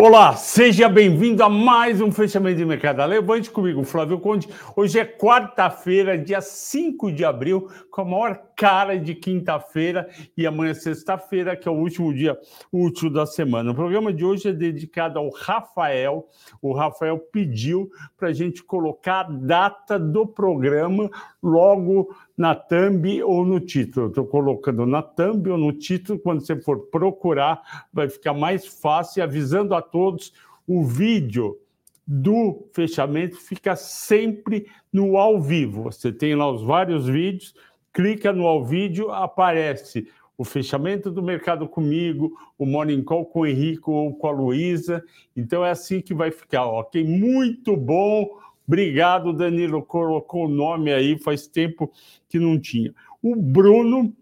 Olá, seja bem-vindo a mais um fechamento de mercado. Levante comigo, Flávio Conde. Hoje é quarta-feira, dia 5 de abril, com a maior cara de quinta-feira e amanhã sexta-feira, que é o último dia útil da semana. O programa de hoje é dedicado ao Rafael. O Rafael pediu para a gente colocar a data do programa logo na thumb ou no título. Estou colocando na thumb ou no título. Quando você for procurar, vai ficar mais fácil, avisando a todos o vídeo do fechamento fica sempre no ao vivo. Você tem lá os vários vídeos, clica no ao vídeo, aparece o fechamento do mercado comigo, o morning call com o Henrique ou com a Luísa. Então é assim que vai ficar, ok? Muito bom. Obrigado, Danilo. Colocou o nome aí, faz tempo que não tinha. O Bruno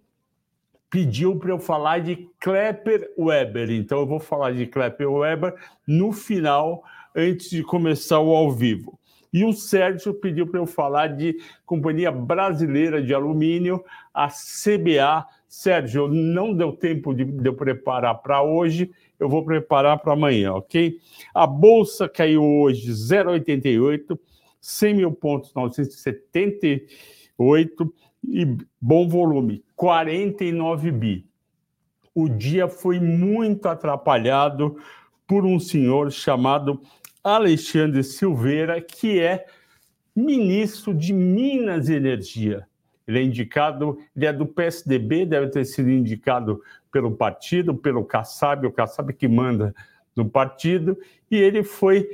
pediu para eu falar de Klepper Weber. Então eu vou falar de Klepper Weber no final, antes de começar o ao vivo. E o Sérgio pediu para eu falar de Companhia Brasileira de Alumínio, a CBA. Sérgio, não deu tempo de, de eu preparar para hoje, eu vou preparar para amanhã, ok? A bolsa caiu hoje 0,88, 100 mil pontos, 978 e bom volume, 49 bi. O dia foi muito atrapalhado por um senhor chamado Alexandre Silveira, que é ministro de Minas e Energia. Ele é indicado, ele é do PSDB, deve ter sido indicado pelo partido, pelo Kassab, o Kassab que manda no partido, e ele foi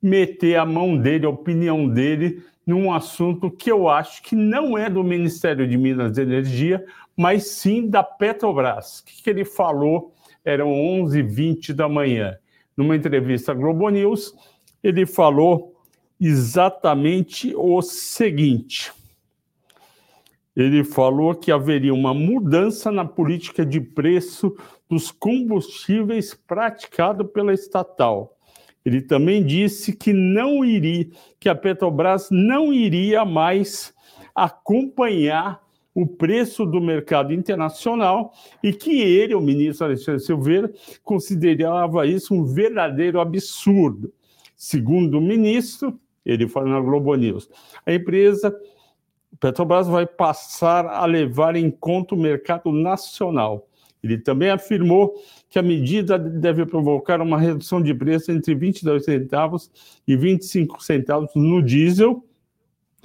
meter a mão dele, a opinião dele, num assunto que eu acho que não é do Ministério de Minas e Energia, mas sim da Petrobras. O que, ele falou? Eram 11h20 da manhã. Numa entrevista à Globo News, ele falou exatamente o seguinte. Ele falou que haveria uma mudança na política de preço dos combustíveis praticado pela estatal ele também disse que não iria, que a Petrobras não iria mais acompanhar o preço do mercado internacional e que ele, o ministro Alexandre Silveira, considerava isso um verdadeiro absurdo. Segundo o ministro, ele falou na Globo News, a empresa Petrobras vai passar a levar em conta o mercado nacional ele também afirmou que a medida deve provocar uma redução de preço entre 22 centavos e 25 centavos no diesel,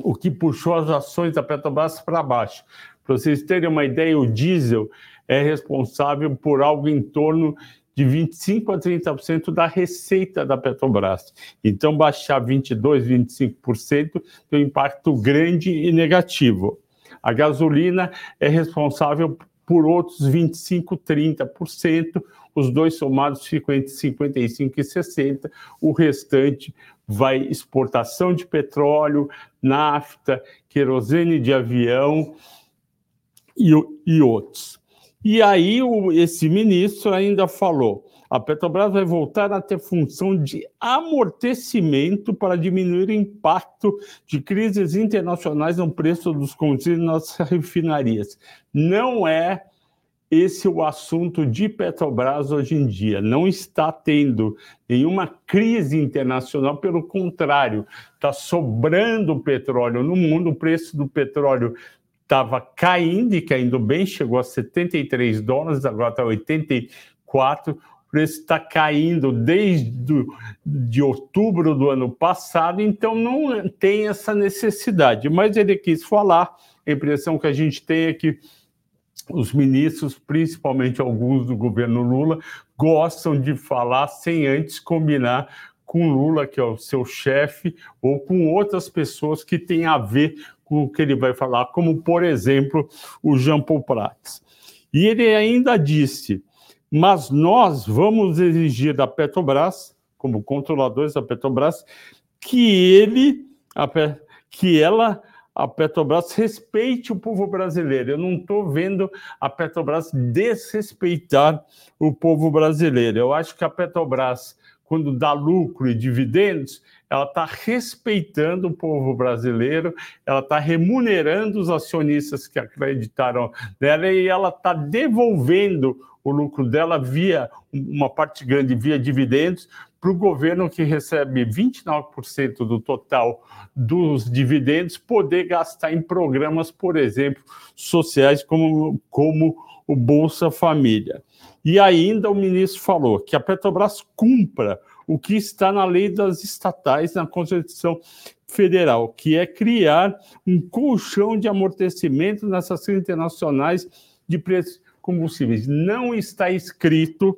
o que puxou as ações da Petrobras para baixo. Para vocês terem uma ideia, o diesel é responsável por algo em torno de 25 a 30% da receita da Petrobras. Então, baixar 22, 25% tem um impacto grande e negativo. A gasolina é responsável por outros 25%, 30%, os dois somados ficam entre 55% e 60%, o restante vai exportação de petróleo, nafta, querosene de avião e, e outros. E aí o, esse ministro ainda falou: a Petrobras vai voltar a ter função de amortecimento para diminuir o impacto de crises internacionais no preço dos combustíveis nas refinarias. Não é esse o assunto de Petrobras hoje em dia. Não está tendo nenhuma crise internacional, pelo contrário, está sobrando petróleo no mundo, o preço do petróleo estava caindo e caindo bem, chegou a 73 dólares, agora está 84 preço está caindo desde de outubro do ano passado, então não tem essa necessidade. Mas ele quis falar, a impressão que a gente tem é que os ministros, principalmente alguns do governo Lula, gostam de falar sem antes combinar com Lula, que é o seu chefe, ou com outras pessoas que têm a ver com o que ele vai falar, como, por exemplo, o Jean Paul Prats. E ele ainda disse mas nós vamos exigir da Petrobras, como controladores da Petrobras, que ele, a, que ela, a Petrobras respeite o povo brasileiro. Eu não estou vendo a Petrobras desrespeitar o povo brasileiro. Eu acho que a Petrobras, quando dá lucro e dividendos, ela está respeitando o povo brasileiro, ela está remunerando os acionistas que acreditaram nela e ela está devolvendo o lucro dela via uma parte grande via dividendos para o governo que recebe 29% do total dos dividendos poder gastar em programas, por exemplo, sociais como, como o Bolsa Família. E ainda o ministro falou que a Petrobras cumpra o que está na lei das estatais, na Constituição Federal, que é criar um colchão de amortecimento nessas internacionais de preços combustíveis. Não está escrito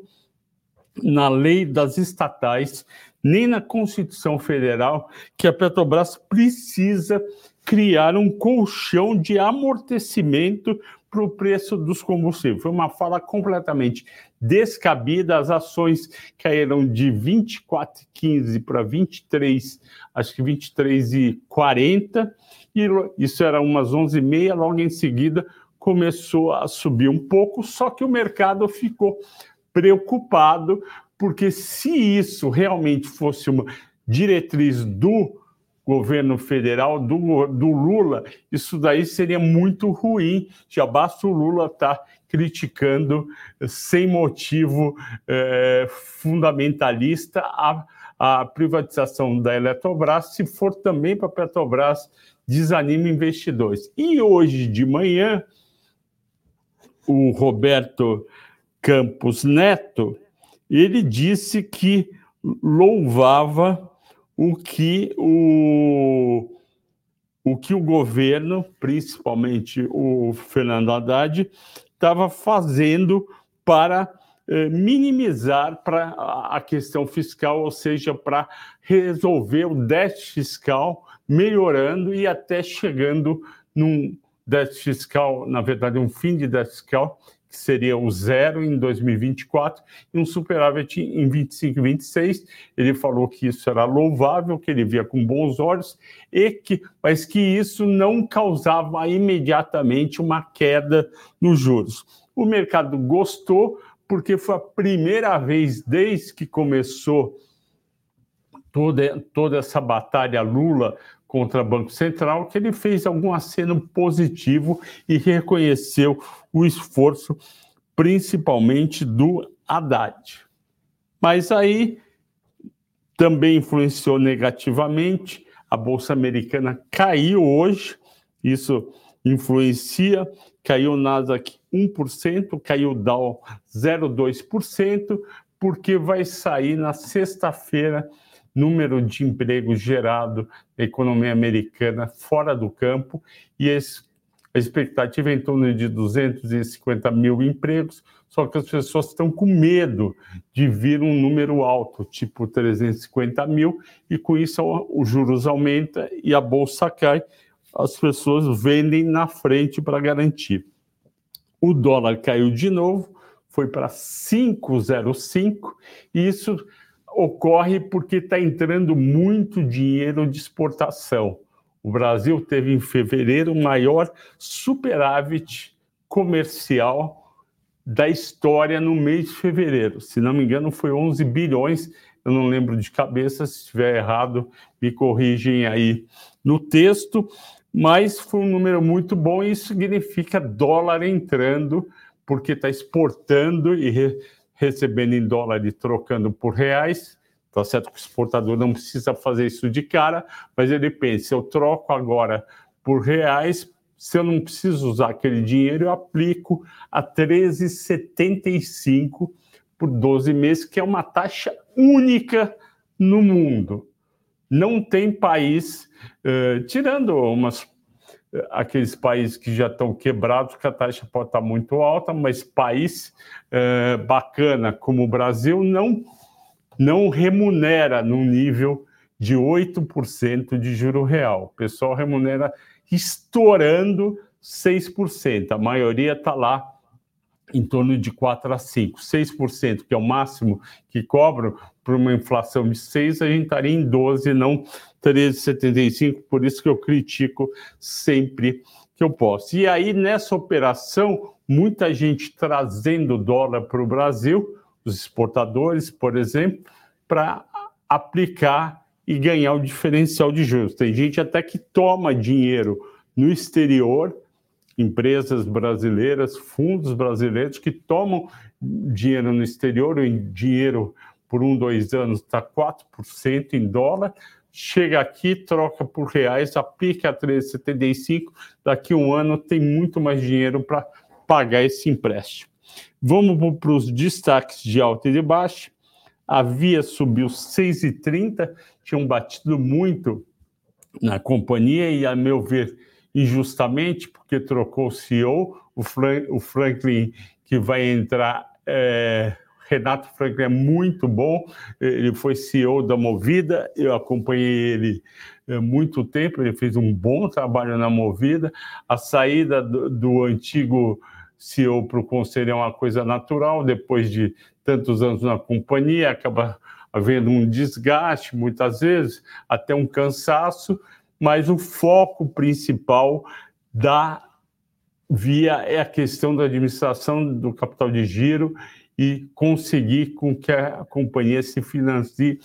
na lei das estatais, nem na Constituição Federal, que a Petrobras precisa criar um colchão de amortecimento para o preço dos combustíveis. Foi uma fala completamente descabida. As ações caíram de 24,15 para 23, acho que 23,40, e isso era umas 11h30. Logo em seguida, começou a subir um pouco, só que o mercado ficou preocupado, porque se isso realmente fosse uma diretriz do governo federal, do, do Lula, isso daí seria muito ruim. Já basta o Lula estar tá criticando sem motivo é, fundamentalista a, a privatização da Eletrobras, se for também para a Petrobras, desanima investidores. E hoje de manhã, o Roberto Campos Neto, ele disse que louvava o que o, o que o governo, principalmente o Fernando Haddad, estava fazendo para eh, minimizar para a questão fiscal, ou seja, para resolver o déficit fiscal, melhorando e até chegando num déficit fiscal, na verdade, um fim de déficit fiscal, que seria o zero em 2024, e um superávit em 25 e 26. Ele falou que isso era louvável, que ele via com bons olhos, e que, mas que isso não causava imediatamente uma queda nos juros. O mercado gostou, porque foi a primeira vez desde que começou toda, toda essa batalha Lula contra o Banco Central, que ele fez algum aceno positivo e reconheceu o esforço, principalmente do Haddad. Mas aí também influenciou negativamente, a Bolsa Americana caiu hoje, isso influencia, caiu o Nasdaq 1%, caiu o Dow 0,2%, porque vai sair na sexta-feira número de empregos gerado na economia americana fora do campo e esse, a expectativa é em torno de 250 mil empregos, só que as pessoas estão com medo de vir um número alto, tipo 350 mil, e com isso os juros aumenta e a bolsa cai, as pessoas vendem na frente para garantir. O dólar caiu de novo, foi para 5,05, e isso ocorre porque está entrando muito dinheiro de exportação. O Brasil teve em fevereiro o maior superávit comercial da história no mês de fevereiro. Se não me engano, foi 11 bilhões. Eu não lembro de cabeça, se estiver errado, me corrigem aí no texto. Mas foi um número muito bom e isso significa dólar entrando, porque está exportando e recebendo em dólar e trocando por reais. Tá certo que o exportador não precisa fazer isso de cara, mas ele pensa: eu troco agora por reais, se eu não preciso usar aquele dinheiro, eu aplico a 13,75 por 12 meses, que é uma taxa única no mundo. Não tem país, uh, tirando umas aqueles países que já estão quebrados, que a taxa pode estar muito alta, mas país é, bacana como o Brasil não, não remunera no nível de 8% de juro real. O pessoal remunera estourando 6%. A maioria está lá em torno de 4 a 5. 6%, que é o máximo que cobram por uma inflação de 6, a gente estaria em 12, não 13,75, por isso que eu critico sempre que eu posso. E aí, nessa operação, muita gente trazendo dólar para o Brasil, os exportadores, por exemplo, para aplicar e ganhar o diferencial de juros. Tem gente até que toma dinheiro no exterior, empresas brasileiras, fundos brasileiros que tomam dinheiro no exterior, o dinheiro por um, dois anos está 4% em dólar, chega aqui, troca por reais, aplica a 13,75, daqui a um ano tem muito mais dinheiro para pagar esse empréstimo. Vamos para os destaques de alta e de baixa. A Via subiu 6,30, tinham batido muito na companhia e, a meu ver, injustamente, porque trocou o CEO, o, o Franklin, que vai entrar, é, Renato Franklin é muito bom, ele foi CEO da Movida, eu acompanhei ele há muito tempo, ele fez um bom trabalho na Movida. A saída do, do antigo CEO para o conselho é uma coisa natural, depois de tantos anos na companhia, acaba havendo um desgaste, muitas vezes, até um cansaço, mas o foco principal da via é a questão da administração do capital de giro e conseguir com que a companhia se financie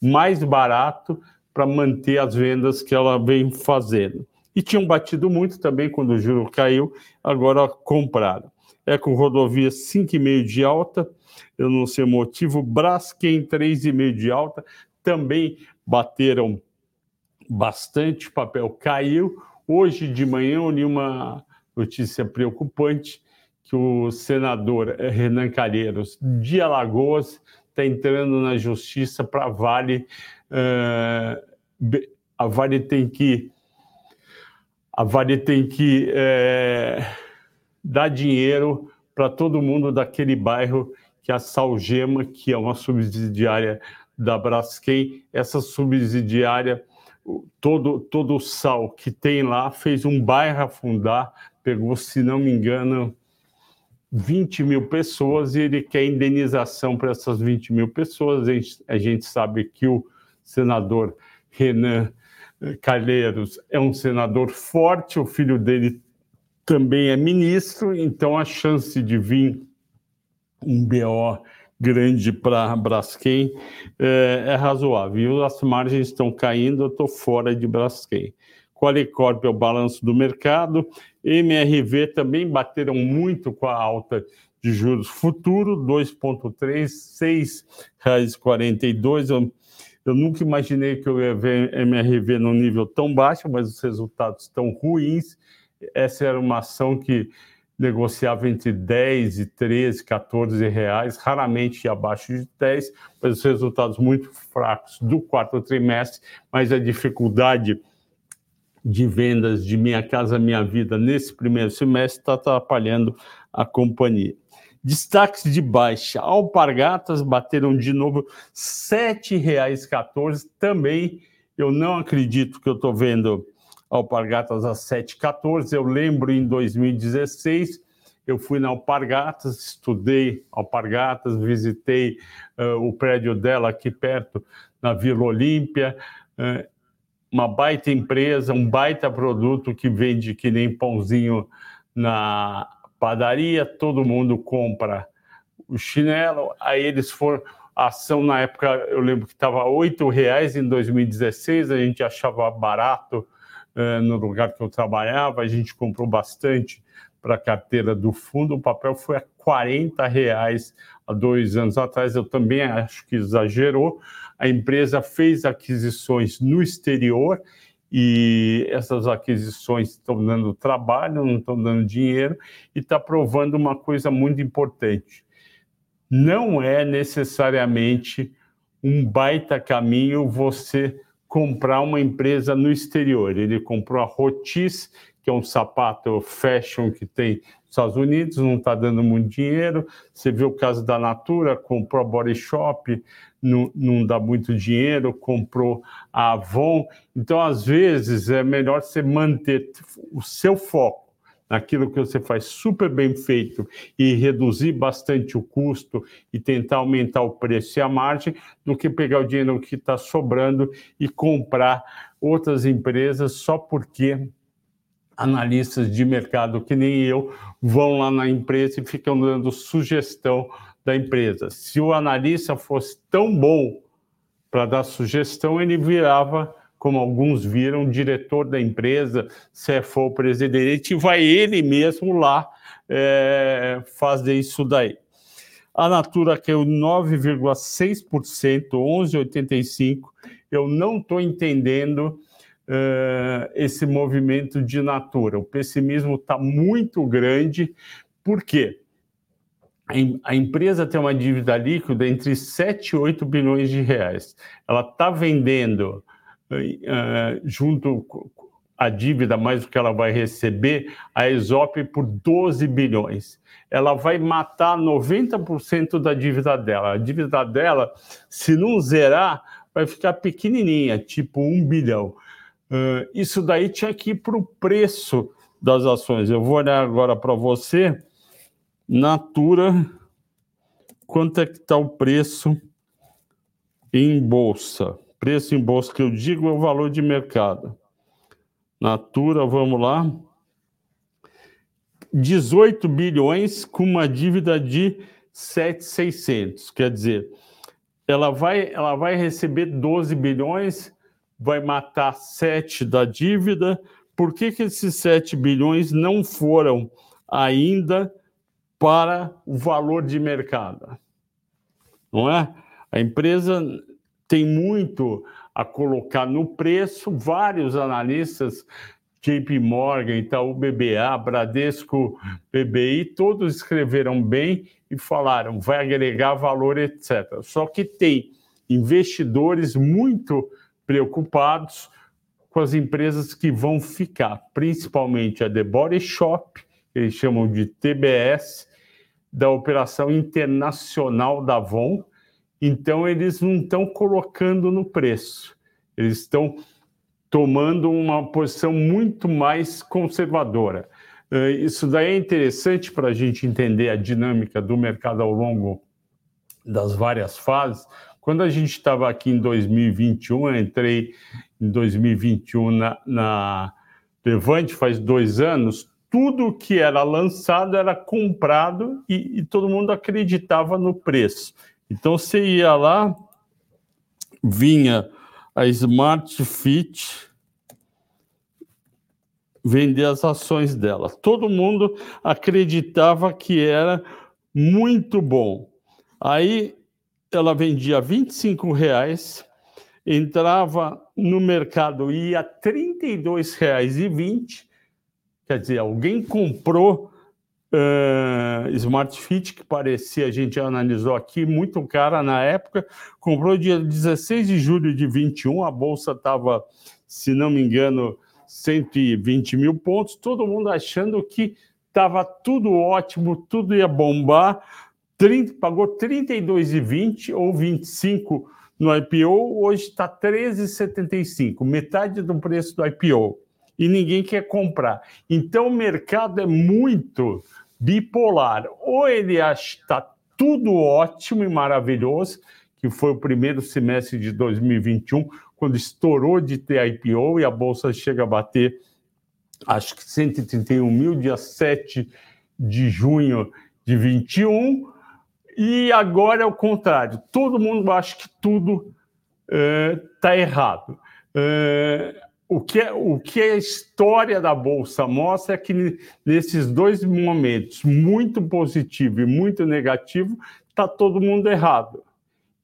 mais barato para manter as vendas que ela vem fazendo. E tinham batido muito também quando o juro caiu, agora compraram. É com rodovia 5,5 de alta, eu não sei o motivo, Braskem 3,5 de alta, também bateram bastante, papel caiu. Hoje de manhã eu li uma notícia preocupante que o senador Renan Calheiros de Alagoas está entrando na justiça para Vale. Uh, a Vale tem que a Vale tem que é, dar dinheiro para todo mundo daquele bairro que a Salgema, que é uma subsidiária da Braskem. Essa subsidiária, todo, todo o sal que tem lá, fez um bairro afundar, pegou, se não me engano, 20 mil pessoas e ele quer indenização para essas 20 mil pessoas. A gente, a gente sabe que o senador Renan Calheiros é um senador forte, o filho dele também é ministro, então a chance de vir um BO grande para Braskem é, é razoável. As margens estão caindo, eu estou fora de Braskem. Qualicorp é o balanço do mercado. MRV também bateram muito com a alta de juros futuro, 2,3, R$ 6,42. Eu, eu nunca imaginei que eu ia ver MRV num nível tão baixo, mas os resultados estão ruins. Essa era uma ação que negociava entre 10 e 13, 14 reais, raramente abaixo de 10, mas os resultados muito fracos do quarto trimestre, mas a dificuldade de vendas de Minha Casa Minha Vida nesse primeiro semestre está atrapalhando a companhia. Destaques de baixa. Alpargatas bateram de novo R$ 7,14. Também eu não acredito que eu estou vendo Alpargatas a 7,14. Eu lembro em 2016, eu fui na Alpargatas, estudei Alpargatas, visitei uh, o prédio dela aqui perto, na Vila Olímpia. Uh, uma baita empresa, um baita produto que vende que nem pãozinho na padaria, todo mundo compra o chinelo, aí eles foram, a ação na época, eu lembro que estava R$ reais em 2016, a gente achava barato no lugar que eu trabalhava, a gente comprou bastante para a carteira do fundo, o papel foi a 40 reais há dois anos atrás, eu também acho que exagerou, a empresa fez aquisições no exterior e essas aquisições estão dando trabalho, não estão dando dinheiro e está provando uma coisa muito importante. Não é necessariamente um baita caminho você comprar uma empresa no exterior. Ele comprou a Rotis, que é um sapato fashion que tem nos Estados Unidos, não está dando muito dinheiro. Você vê o caso da Natura, comprou a Body Shop, não, não dá muito dinheiro, comprou a Avon. Então, às vezes, é melhor você manter o seu foco naquilo que você faz super bem feito e reduzir bastante o custo e tentar aumentar o preço e a margem, do que pegar o dinheiro que está sobrando e comprar outras empresas só porque analistas de mercado que nem eu vão lá na empresa e ficam dando sugestão da empresa. Se o analista fosse tão bom para dar sugestão, ele virava, como alguns viram, diretor da empresa, CFO presidente, e vai ele mesmo lá é, fazer isso daí. A Natura caiu 9,6%, 11,85%. Eu não estou entendendo uh, esse movimento de Natura. O pessimismo está muito grande. Por quê? A empresa tem uma dívida líquida entre 7 e 8 bilhões de reais. Ela está vendendo junto a dívida mais o que ela vai receber, a Exop por 12 bilhões. Ela vai matar 90% da dívida dela. A dívida dela, se não zerar, vai ficar pequenininha, tipo 1 bilhão. Uh, isso daí tinha que ir para o preço das ações. Eu vou olhar agora para você, Natura, quanto é que está o preço em bolsa? Preço em bolsa que eu digo é o valor de mercado. Natura, vamos lá. 18 bilhões com uma dívida de 7,600. Quer dizer, ela vai, ela vai receber 12 bilhões, vai matar 7 da dívida. Por que, que esses 7 bilhões não foram ainda para o valor de mercado? Não é? A empresa tem muito a colocar no preço. Vários analistas, JP Morgan, Itaú BBA, Bradesco BBI, todos escreveram bem e falaram vai agregar valor, etc. Só que tem investidores muito preocupados com as empresas que vão ficar, principalmente a The Body Shop, eles chamam de TBS, da operação internacional da Avon, então, eles não estão colocando no preço, eles estão tomando uma posição muito mais conservadora. Eh, isso daí é interessante para a gente entender a dinâmica do mercado ao longo das várias fases. Quando a gente estava aqui em 2021, eu entrei em 2021 na, na Levante, faz dois anos, tudo que era lançado era comprado e, e todo mundo acreditava no preço. Então você ia lá, vinha a Smart Fit vender as ações dela. Todo mundo acreditava que era muito bom. Aí ela vendia 25 reais, entrava no mercado ia R$ 32,20. Quer dizer, alguém comprou uh, Smart Fit, que parecia, a gente analisou aqui, muito cara na época, comprou dia 16 de julho de 21, a bolsa estava, se não me engano, 120 mil pontos, todo mundo achando que estava tudo ótimo, tudo ia bombar, 30, pagou 32,20 ou 25 no IPO, hoje está 13,75, metade do preço do IPO. E ninguém quer comprar. Então o mercado é muito bipolar. Ou ele acha que está tudo ótimo e maravilhoso, que foi o primeiro semestre de 2021, quando estourou de ter IPO e a bolsa chega a bater, acho que 131 mil, dia 7 de junho de 21. E agora é o contrário. Todo mundo acha que tudo está eh, errado. Uh, o que, é, o que a história da Bolsa mostra é que nesses dois momentos, muito positivo e muito negativo, está todo mundo errado.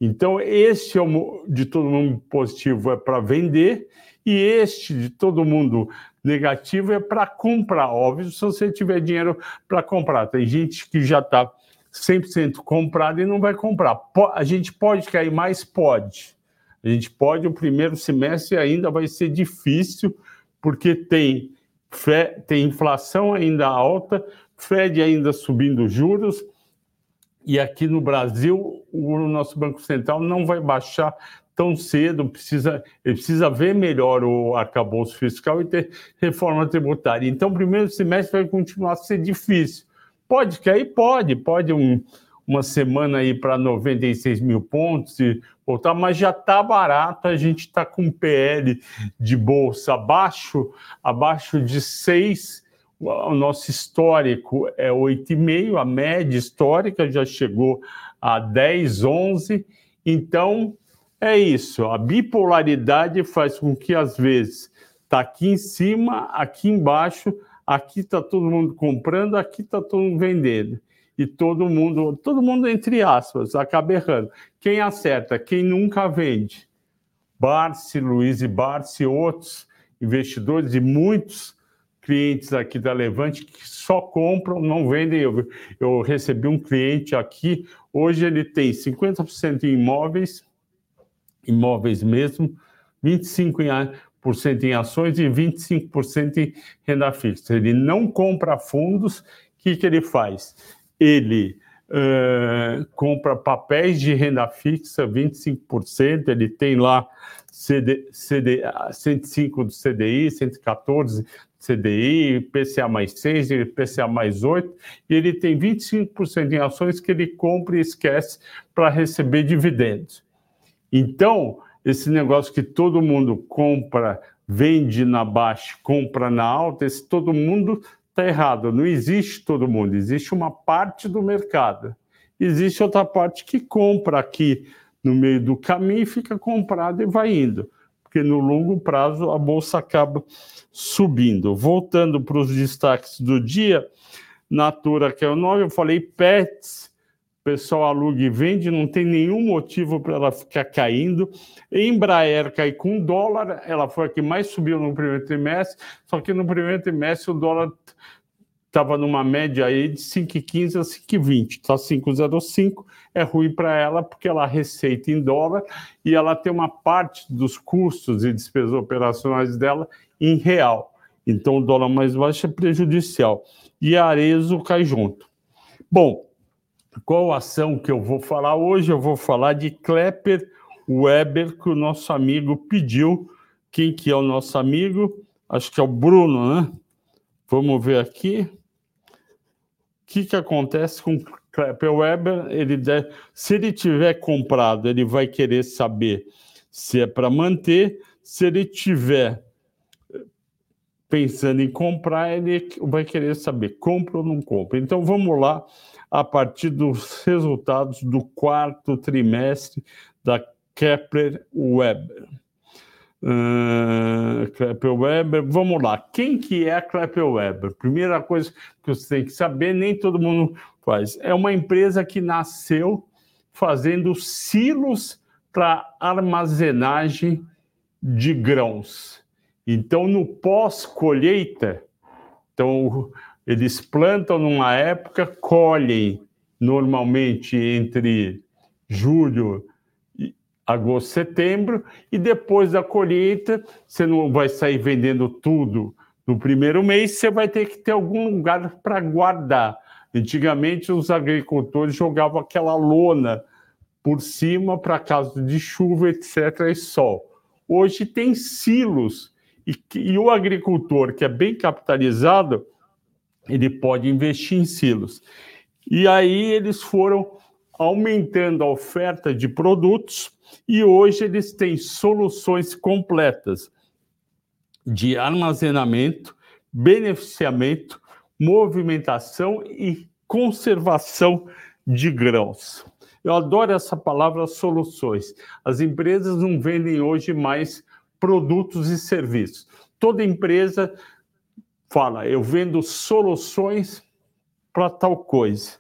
Então, este é o, de todo mundo positivo é para vender e este de todo mundo negativo é para comprar. Óbvio, se você tiver dinheiro para comprar. Tem gente que já está 100% comprado e não vai comprar. A gente pode cair mais? Pode a gente pode, o primeiro semestre ainda vai ser difícil, porque tem, tem inflação ainda alta, Fed ainda subindo juros, e aqui no Brasil o nosso Banco Central não vai baixar tão cedo, precisa, ele precisa ver melhor o arcabouço fiscal e ter reforma tributária. Então, o primeiro semestre vai continuar a ser difícil. Pode cair? Pode, pode um, uma semana aí para 96 mil pontos e voltar, mas já está barato, a gente está com PL de bolsa abaixo, abaixo de 6, o nosso histórico é 8,5, a média histórica já chegou a 10, 11, então é isso. A bipolaridade faz com que, às vezes, está aqui em cima, aqui embaixo, aqui está todo mundo comprando, aqui está todo mundo vendendo. E todo mundo, todo mundo, entre aspas, acaba errando. Quem acerta? Quem nunca vende. Barsi, Luiz e Barsi, outros investidores e muitos clientes aqui da Levante que só compram, não vendem. Eu, eu recebi um cliente aqui, hoje ele tem 50% em imóveis, imóveis mesmo, 25% em ações e 25% em renda fixa. Ele não compra fundos, o que, que ele faz? Ele uh, compra papéis de renda fixa, 25%, ele tem lá CD, CD, 105 do CDI, 114 CDI, PCA mais 6, PCA mais 8, e ele tem 25% em ações que ele compra e esquece para receber dividendos. Então, esse negócio que todo mundo compra, vende na baixa, compra na alta, esse todo mundo está errado. Não existe todo mundo, existe uma parte do mercado. Existe outra parte que compra aqui no meio do caminho e fica comprado e vai indo. Porque no longo prazo a bolsa acaba subindo. Voltando para os destaques do dia, Natura, que é o nome, eu falei Pets, pessoal aluga e vende, não tem nenhum motivo para ela ficar caindo. Embraer cai com dólar, ela foi a que mais subiu no primeiro trimestre, só que no primeiro trimestre o dólar estava numa média aí de 5,15 a 5,20, está 5,05, é ruim para ela porque ela receita em dólar e ela tem uma parte dos custos e despesas operacionais dela em real. Então o dólar mais baixo é prejudicial. E a Arezo cai junto. Bom, qual ação que eu vou falar hoje? Eu vou falar de Klepper Weber, que o nosso amigo pediu. Quem que é o nosso amigo? Acho que é o Bruno, né? Vamos ver aqui. O que, que acontece com Klepper Weber? Ele deve, se ele tiver comprado, ele vai querer saber se é para manter. Se ele tiver pensando em comprar, ele vai querer saber compra ou não compra. Então vamos lá a partir dos resultados do quarto trimestre da Kepler Weber. Uh, Kepler Weber, vamos lá. Quem que é a Kepler Weber? Primeira coisa que você tem que saber, nem todo mundo faz. É uma empresa que nasceu fazendo silos para armazenagem de grãos. Então, no pós-colheita, então eles plantam numa época, colhem normalmente entre julho, agosto, setembro, e depois da colheita, você não vai sair vendendo tudo no primeiro mês, você vai ter que ter algum lugar para guardar. Antigamente, os agricultores jogavam aquela lona por cima para caso de chuva, etc., e sol. Hoje tem silos, e, e o agricultor que é bem capitalizado, ele pode investir em silos. E aí eles foram aumentando a oferta de produtos e hoje eles têm soluções completas de armazenamento, beneficiamento, movimentação e conservação de grãos. Eu adoro essa palavra soluções. As empresas não vendem hoje mais produtos e serviços. Toda empresa fala, eu vendo soluções para tal coisa.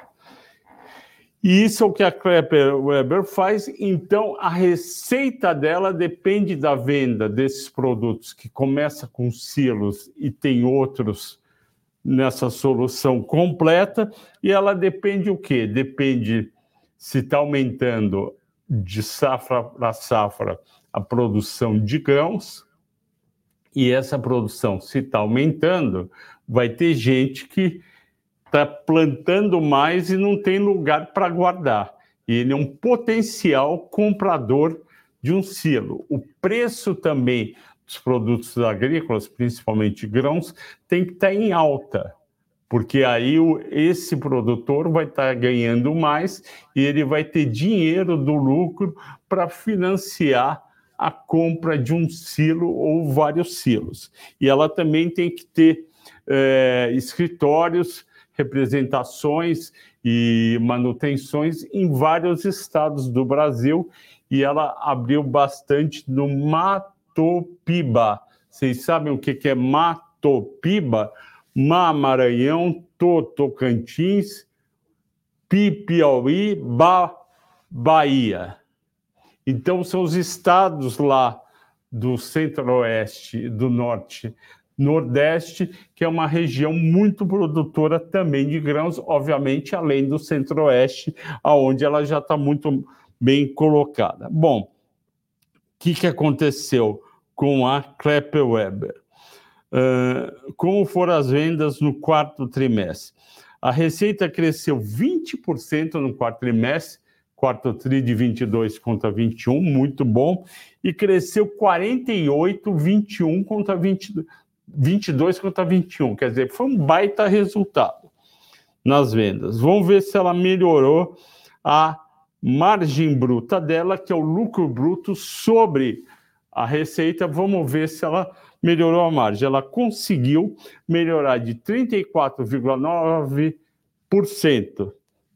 E isso é o que a Klepper Weber faz, então a receita dela depende da venda desses produtos, que começa com silos e tem outros nessa solução completa, e ela depende o quê? Depende se está aumentando de safra para safra a produção de grãos, e essa produção, se está aumentando, vai ter gente que está plantando mais e não tem lugar para guardar. E ele é um potencial comprador de um silo. O preço também dos produtos agrícolas, principalmente grãos, tem que estar tá em alta, porque aí esse produtor vai estar tá ganhando mais e ele vai ter dinheiro do lucro para financiar a compra de um silo ou vários silos. E ela também tem que ter é, escritórios, representações e manutenções em vários estados do Brasil e ela abriu bastante no Matopiba. Vocês sabem o que, é Matopiba? Ma Maranhão, To Tocantins, Pi Piauí, Ba Bahia. Então são os estados lá do centro-oeste, do norte, nordeste, que é uma região muito produtora também de grãos, obviamente, além do centro-oeste, aonde ela já está muito bem colocada. Bom, o que, que aconteceu com a Klepper Weber? Uh, como foram as vendas no quarto trimestre? A receita cresceu 20% no quarto trimestre, quarto tri de 22 contra 21, muito bom, e cresceu 48, 21 contra 20, 22 contra 21, quer dizer, foi um baita resultado nas vendas. Vamos ver se ela melhorou a margem bruta dela, que é o lucro bruto sobre a receita. Vamos ver se ela melhorou a margem. Ela conseguiu melhorar de 34,9%,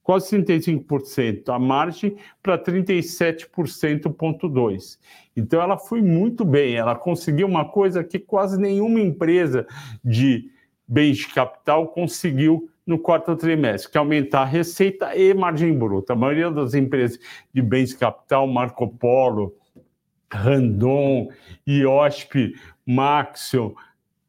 quase 35% a margem para 37,2%. Então ela foi muito bem, ela conseguiu uma coisa que quase nenhuma empresa de bens de capital conseguiu no quarto trimestre, que é aumentar a receita e margem bruta. A maioria das empresas de bens de capital, Marco Polo, Randon, IOSP, Maxio,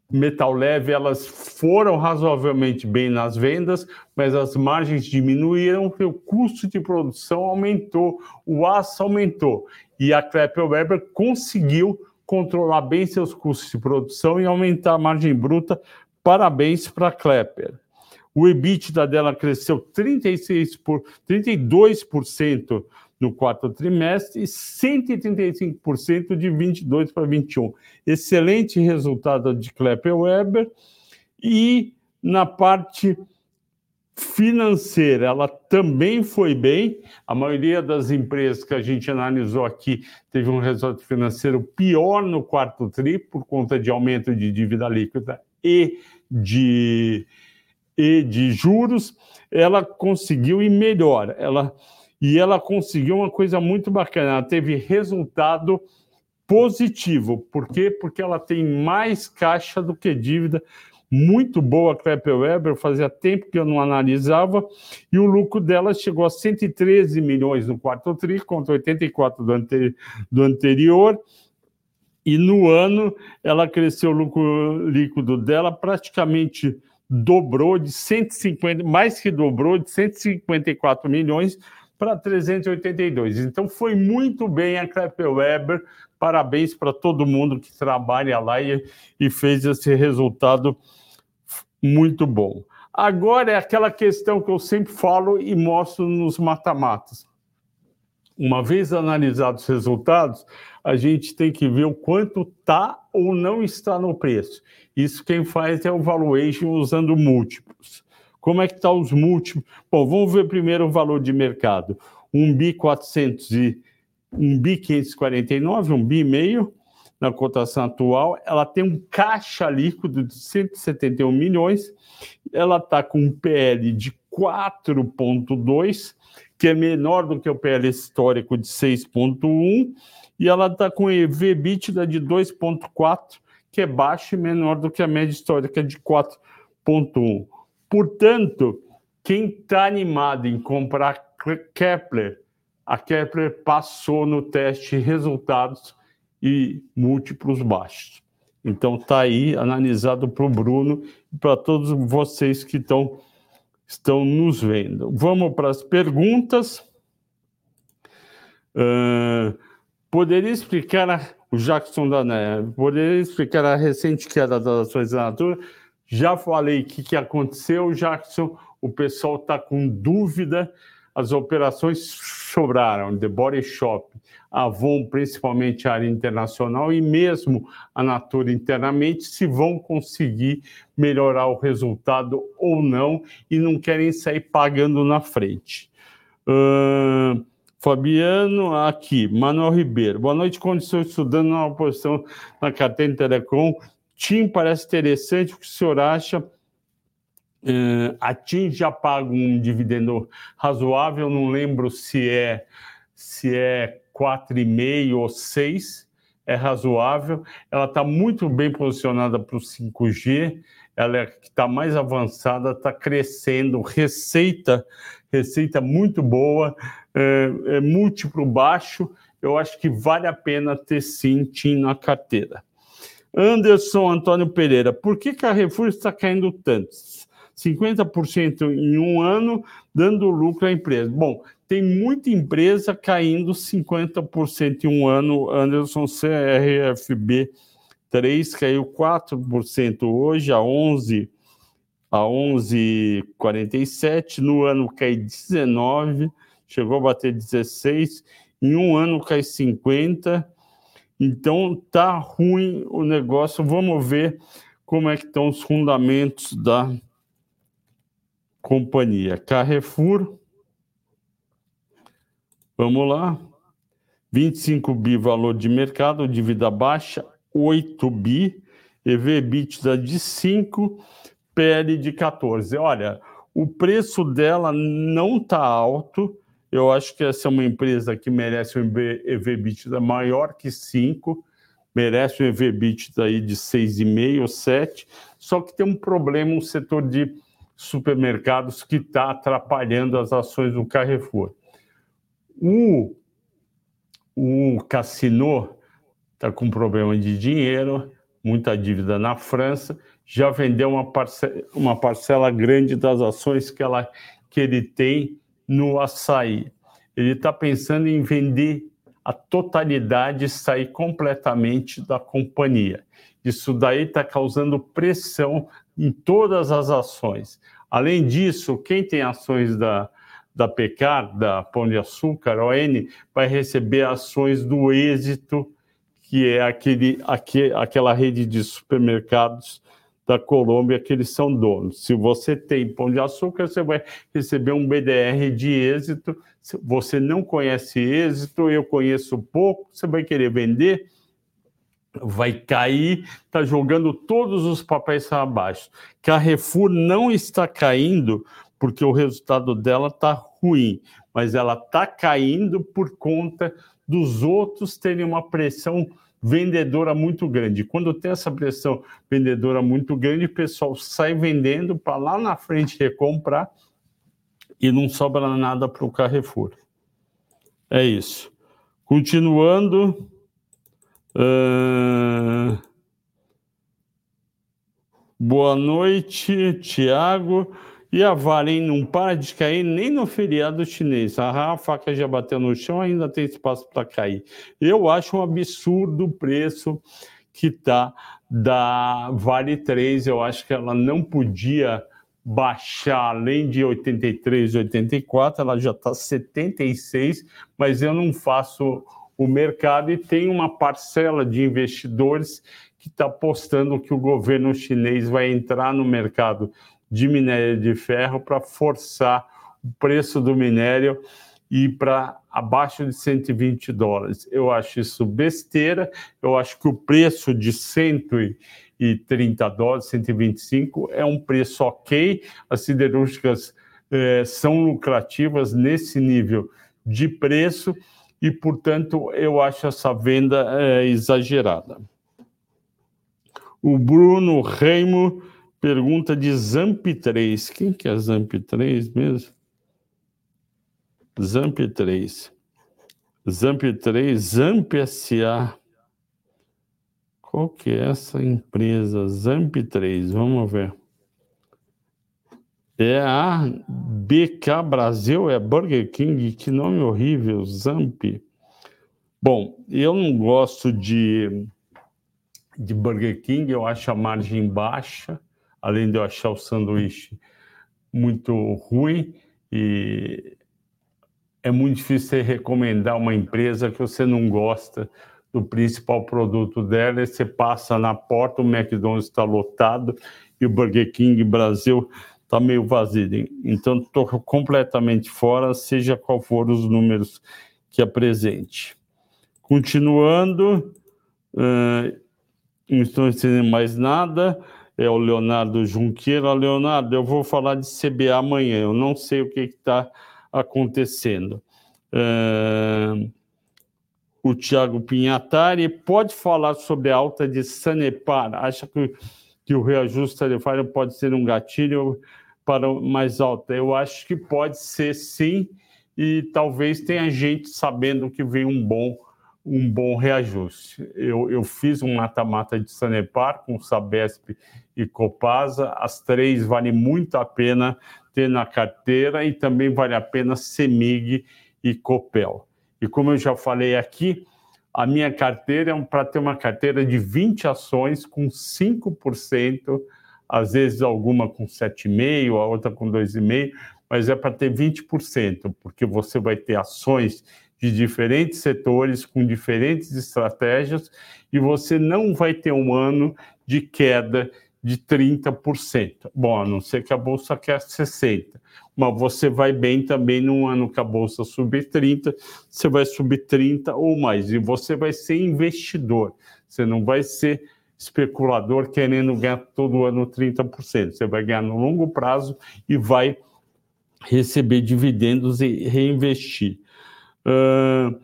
Metal Leve, elas foram razoavelmente bem nas vendas, mas as margens diminuíram, o custo de produção aumentou, o aço aumentou. E a Klepper Weber conseguiu controlar bem seus custos de produção e aumentar a margem bruta. Parabéns para a Klepper. O EBITDA dela cresceu 36 por, 32% no quarto trimestre e 135% de 22 para 21. Excelente resultado de Klepper Weber. E na parte financeira, ela também foi bem. A maioria das empresas que a gente analisou aqui teve um resultado financeiro pior no quarto tri por conta de aumento de dívida líquida e de e de juros, ela conseguiu ir melhor. Ela, e ela conseguiu uma coisa muito bacana, ela teve resultado positivo. Por quê? Porque ela tem mais caixa do que dívida. Muito boa a Weber, fazia tempo que eu não analisava, e o lucro dela chegou a 113 milhões no quarto tri, contra 84 do, ante, do anterior, e no ano ela cresceu o lucro líquido dela praticamente dobrou de 150, mais que dobrou de 154 milhões para 382. Então foi muito bem a Klepper Weber. Parabéns para todo mundo que trabalha lá e, e fez esse resultado muito bom. Agora é aquela questão que eu sempre falo e mostro nos mata-matas. Uma vez analisados os resultados, a gente tem que ver o quanto está ou não está no preço. Isso quem faz é o valuation usando múltiplos. Como é que está os múltiplos? Bom, vamos ver primeiro o valor de mercado. Um bi 400 e um bi 549, um meio na cotação atual. Ela tem um caixa líquido de 171 milhões. Ela está com um PL de 4,2, que é menor do que o PL histórico de 6,1, e ela está com EV EBITDA de 2,4 que é baixo e menor do que a média histórica de 4,1. Portanto, quem está animado em comprar Kepler, a Kepler passou no teste resultados e múltiplos baixos. Então está aí analisado para o Bruno e para todos vocês que estão estão nos vendo. Vamos para as perguntas. Uh, poderia explicar o Jackson da Neve. Poderia explicar a recente queda das ações da Natura? Já falei o que, que aconteceu, Jackson. O pessoal está com dúvida. As operações sobraram. The Body Shop, Avon, principalmente a área internacional, e mesmo a Natura internamente, se vão conseguir melhorar o resultado ou não, e não querem sair pagando na frente. Uh Fabiano, aqui, Manuel Ribeiro. Boa noite, estou estudando uma posição na Catena Telecom. TIM parece interessante, o que o senhor acha? Uh, a TIM já paga um dividendo razoável, não lembro se é se é 4,5 ou 6, é razoável. Ela está muito bem posicionada para o 5G, ela é que está mais avançada, está crescendo, receita, receita muito boa, é, é múltiplo baixo. Eu acho que vale a pena ter sim TIM na carteira. Anderson Antônio Pereira, por que Carrefour está caindo tanto? 50% em um ano, dando lucro à empresa. Bom, tem muita empresa caindo 50% em um ano. Anderson CRFB 3 caiu 4% hoje a 11 a 11,47, no ano cai 19, chegou a bater 16, em um ano cai 50. Então tá ruim o negócio. Vamos ver como é que estão os fundamentos da companhia. Carrefour Vamos lá. 25 bi valor de mercado, dívida baixa, 8 bi, EV EBITDA de 5, PL de 14. Olha, o preço dela não está alto. Eu acho que essa é uma empresa que merece um EV EBITDA maior que 5, merece um EV EBITDA aí de 6,5 ou 7, só que tem um problema no setor de supermercados que está atrapalhando as ações do Carrefour. O, o Cassino está com problema de dinheiro, muita dívida na França, já vendeu uma parcela, uma parcela grande das ações que, ela, que ele tem no açaí. Ele está pensando em vender a totalidade e sair completamente da companhia. Isso daí está causando pressão em todas as ações. Além disso, quem tem ações da, da Pecar, da Pão de Açúcar, ON, vai receber ações do êxito, que é aquele, aquele, aquela rede de supermercados da Colômbia que eles são donos. Se você tem Pão de Açúcar, você vai receber um BDR de êxito. Se você não conhece êxito, eu conheço pouco, você vai querer vender, vai cair, está jogando todos os papéis para baixo. Carrefour não está caindo porque o resultado dela está ruim, mas ela está caindo por conta dos outros terem uma pressão vendedora muito grande. Quando tem essa pressão vendedora muito grande, o pessoal sai vendendo para lá na frente recomprar e não sobra nada para o Carrefour. É isso. Continuando. Uh... Boa noite, Tiago. E a Vale não para de cair nem no feriado chinês. Ah, a faca já bateu no chão, ainda tem espaço para cair. Eu acho um absurdo o preço que está da Vale 3. Eu acho que ela não podia baixar além de 83, 84, ela já está 76, mas eu não faço o mercado e tem uma parcela de investidores que está apostando que o governo chinês vai entrar no mercado de minério de ferro para forçar o preço do minério ir para abaixo de 120 dólares. Eu acho isso besteira, eu acho que o preço de 130 dólares, 125, é um preço ok, as siderúrgicas eh, são lucrativas nesse nível de preço e, portanto, eu acho essa venda eh, exagerada. O Bruno Reimo Pergunta de Zamp 3. Quem que é Zamp 3 mesmo? Zamp 3. Zamp 3, Zamp SA. Qual que é essa empresa? Zamp 3, vamos ver. É a BK Brasil, é Burger King, que nome horrível, Zamp. Bom, eu não gosto de, de Burger King, eu acho a margem baixa além de eu achar o sanduíche muito ruim e é muito difícil você recomendar uma empresa que você não gosta do principal produto dela, e você passa na porta, o McDonald's está lotado e o Burger King Brasil está meio vazio. Então, estou completamente fora, seja qual for os números que apresente. Continuando, uh, não estou entendendo mais nada é o Leonardo Junqueira. Leonardo, eu vou falar de CBA amanhã, eu não sei o que está acontecendo. É... o Tiago Pinhatari. Pode falar sobre a alta de Sanepar? Acha que, que o reajuste tarifário pode ser um gatilho para mais alta? Eu acho que pode ser sim, e talvez tenha gente sabendo que vem um bom um bom reajuste. Eu, eu fiz um mata-mata de Sanepar com Sabesp e Copasa, as três vale muito a pena ter na carteira e também vale a pena Semig e Copel. E como eu já falei aqui, a minha carteira é para ter uma carteira de 20 ações com 5%, às vezes alguma com 7,5%, a outra com 2,5%, mas é para ter 20%, porque você vai ter ações de diferentes setores, com diferentes estratégias, e você não vai ter um ano de queda de 30%. Bom, a não ser que a Bolsa quer 60%. Mas você vai bem também num ano que a Bolsa subir 30%, você vai subir 30% ou mais. E você vai ser investidor. Você não vai ser especulador querendo ganhar todo ano 30%. Você vai ganhar no longo prazo e vai receber dividendos e reinvestir. Uh,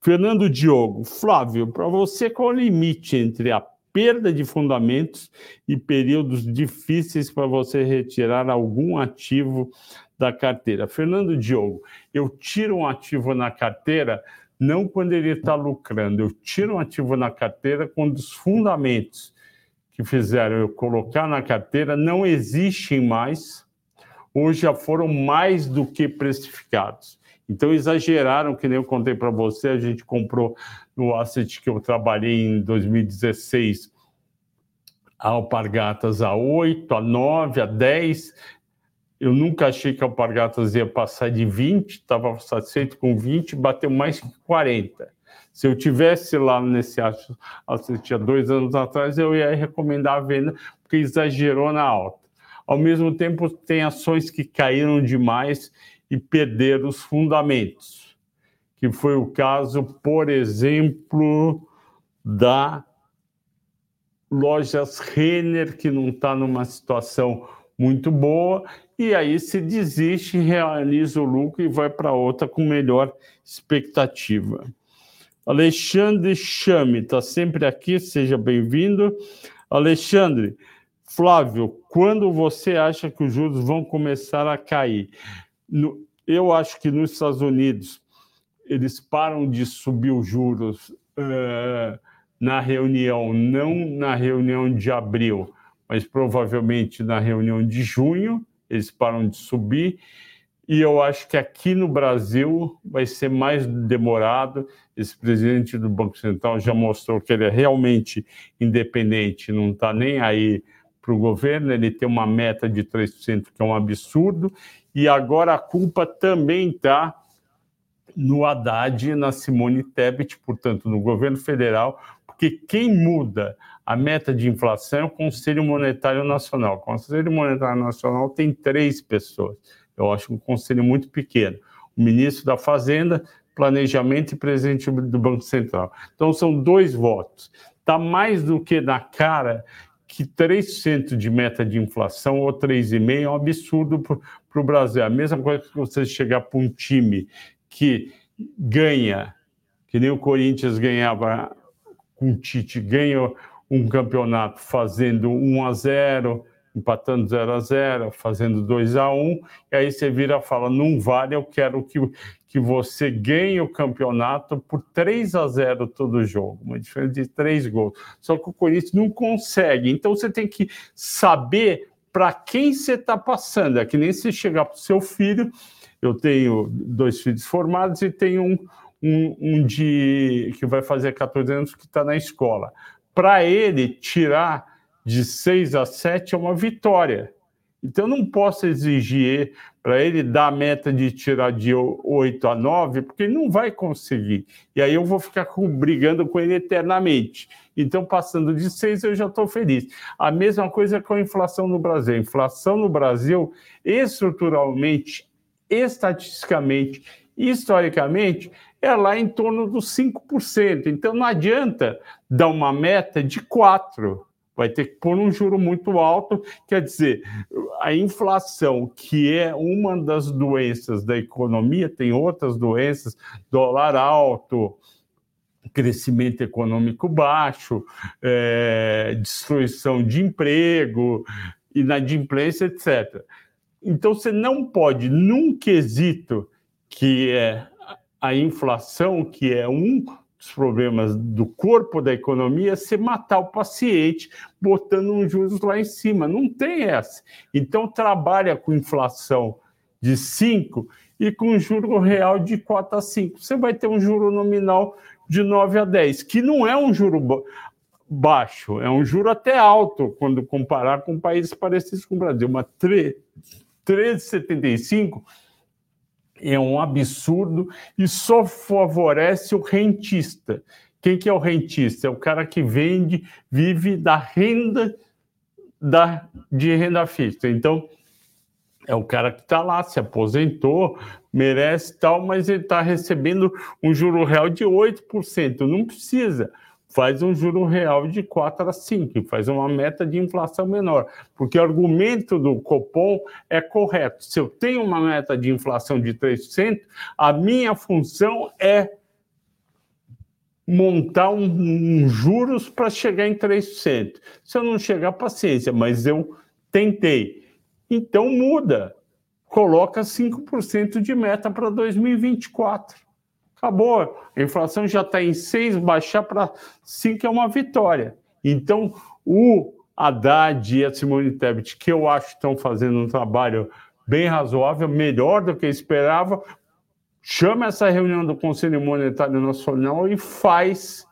Fernando Diogo, Flávio, para você, qual é o limite entre a perda de fundamentos e períodos difíceis para você retirar algum ativo da carteira? Fernando Diogo, eu tiro um ativo na carteira não quando ele está lucrando, eu tiro um ativo na carteira quando os fundamentos que fizeram eu colocar na carteira não existem mais ou já foram mais do que precificados. Então exageraram, que nem eu contei para você, a gente comprou no asset que eu trabalhei em 2016 alpargatas a 8, a 9, a 10. Eu nunca achei que a alpargatas ia passar de 20, estava satisfeito com 20, bateu mais que 40. Se eu tivesse lá nesse asset há dois anos atrás, eu ia recomendar a venda, porque exagerou na alta. Ao mesmo tempo, tem ações que caíram demais e perder os fundamentos, que foi o caso, por exemplo, da Lojas Renner, que não está numa situação muito boa, e aí se desiste, realiza o lucro e vai para outra com melhor expectativa. Alexandre Chame está sempre aqui, seja bem-vindo. Alexandre, Flávio, quando você acha que os juros vão começar a cair? No, eu acho que nos Estados Unidos eles param de subir os juros uh, na reunião, não na reunião de abril, mas provavelmente na reunião de junho, eles param de subir. E eu acho que aqui no Brasil vai ser mais demorado. Esse presidente do Banco Central já mostrou que ele é realmente independente, não está nem aí para o governo, ele tem uma meta de 3%, que é um absurdo, e agora a culpa também está no Haddad e na Simone Tebet, portanto, no governo federal, porque quem muda a meta de inflação é o Conselho Monetário Nacional. O Conselho Monetário Nacional tem três pessoas. Eu acho um conselho muito pequeno. O ministro da Fazenda, Planejamento e presidente do Banco Central. Então, são dois votos. Está mais do que na cara que 3% de meta de inflação ou 3,5% é um absurdo para o Brasil. A mesma coisa que você chegar para um time que ganha, que nem o Corinthians ganhava com o Tite, ganha um campeonato fazendo 1 a 0 empatando 0 a 0 fazendo 2 a 1 e aí você vira e fala, não vale, eu quero que, que você ganhe o campeonato por 3 a 0 todo jogo, uma diferença de 3 gols. Só que o Corinthians não consegue, então você tem que saber para quem você está passando. É que nem se chegar para o seu filho, eu tenho dois filhos formados e tenho um, um, um de que vai fazer 14 anos que está na escola. Para ele tirar de 6 a 7 é uma vitória. Então, eu não posso exigir para ele dar a meta de tirar de 8 a 9, porque ele não vai conseguir. E aí eu vou ficar com, brigando com ele eternamente. Então, passando de 6, eu já estou feliz. A mesma coisa com a inflação no Brasil. A inflação no Brasil, estruturalmente, estatisticamente, historicamente, é lá em torno dos 5%. Então, não adianta dar uma meta de 4% vai ter que pôr um juro muito alto. Quer dizer, a inflação, que é uma das doenças da economia, tem outras doenças, dólar alto, crescimento econômico baixo, é, destruição de emprego, inadimplência, etc. Então, você não pode, num quesito que é a inflação, que é um dos problemas do corpo da economia, você matar o paciente botando um juros lá em cima. Não tem essa. Então, trabalha com inflação de 5 e com juro real de 4 a 5. Você vai ter um juro nominal de 9 a 10, que não é um juro baixo, é um juro até alto quando comparar com países parecidos com o Brasil. Uma 13,75 é um absurdo e só favorece o rentista. Quem que é o rentista? É o cara que vende, vive da renda da, de renda fixa. Então, é o cara que está lá, se aposentou, merece tal, mas ele está recebendo um juro real de 8%. Não precisa. Faz um juro real de 4 a 5, faz uma meta de inflação menor. Porque o argumento do Copom é correto. Se eu tenho uma meta de inflação de 3%, a minha função é montar um, um juros para chegar em 3%. Se eu não chegar, paciência, mas eu tentei. Então muda. Coloca 5% de meta para 2024. Acabou. A inflação já está em 6, baixar para 5 é uma vitória. Então, o Haddad e a Simone Tebet, que eu acho que estão fazendo um trabalho bem razoável, melhor do que esperava, chama essa reunião do Conselho Monetário Nacional e faz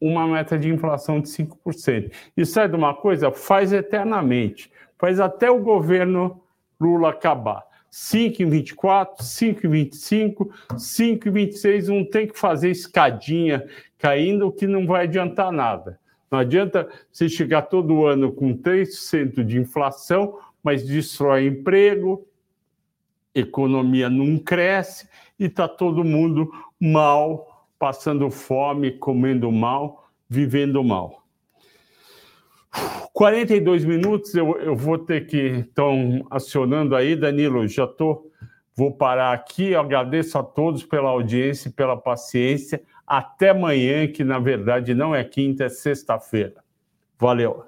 uma meta de inflação de 5%. E sai de uma coisa? Faz eternamente faz até o governo Lula acabar. 5 em 24, 5 em 25, 5 em 26, não tem que fazer escadinha caindo, que não vai adiantar nada. Não adianta você chegar todo ano com 3% de inflação, mas destrói emprego, economia não cresce e está todo mundo mal, passando fome, comendo mal, vivendo mal. 42 minutos, eu, eu vou ter que. Estão acionando aí, Danilo, já estou. Vou parar aqui. Eu agradeço a todos pela audiência e pela paciência. Até amanhã, que na verdade não é quinta, é sexta-feira. Valeu.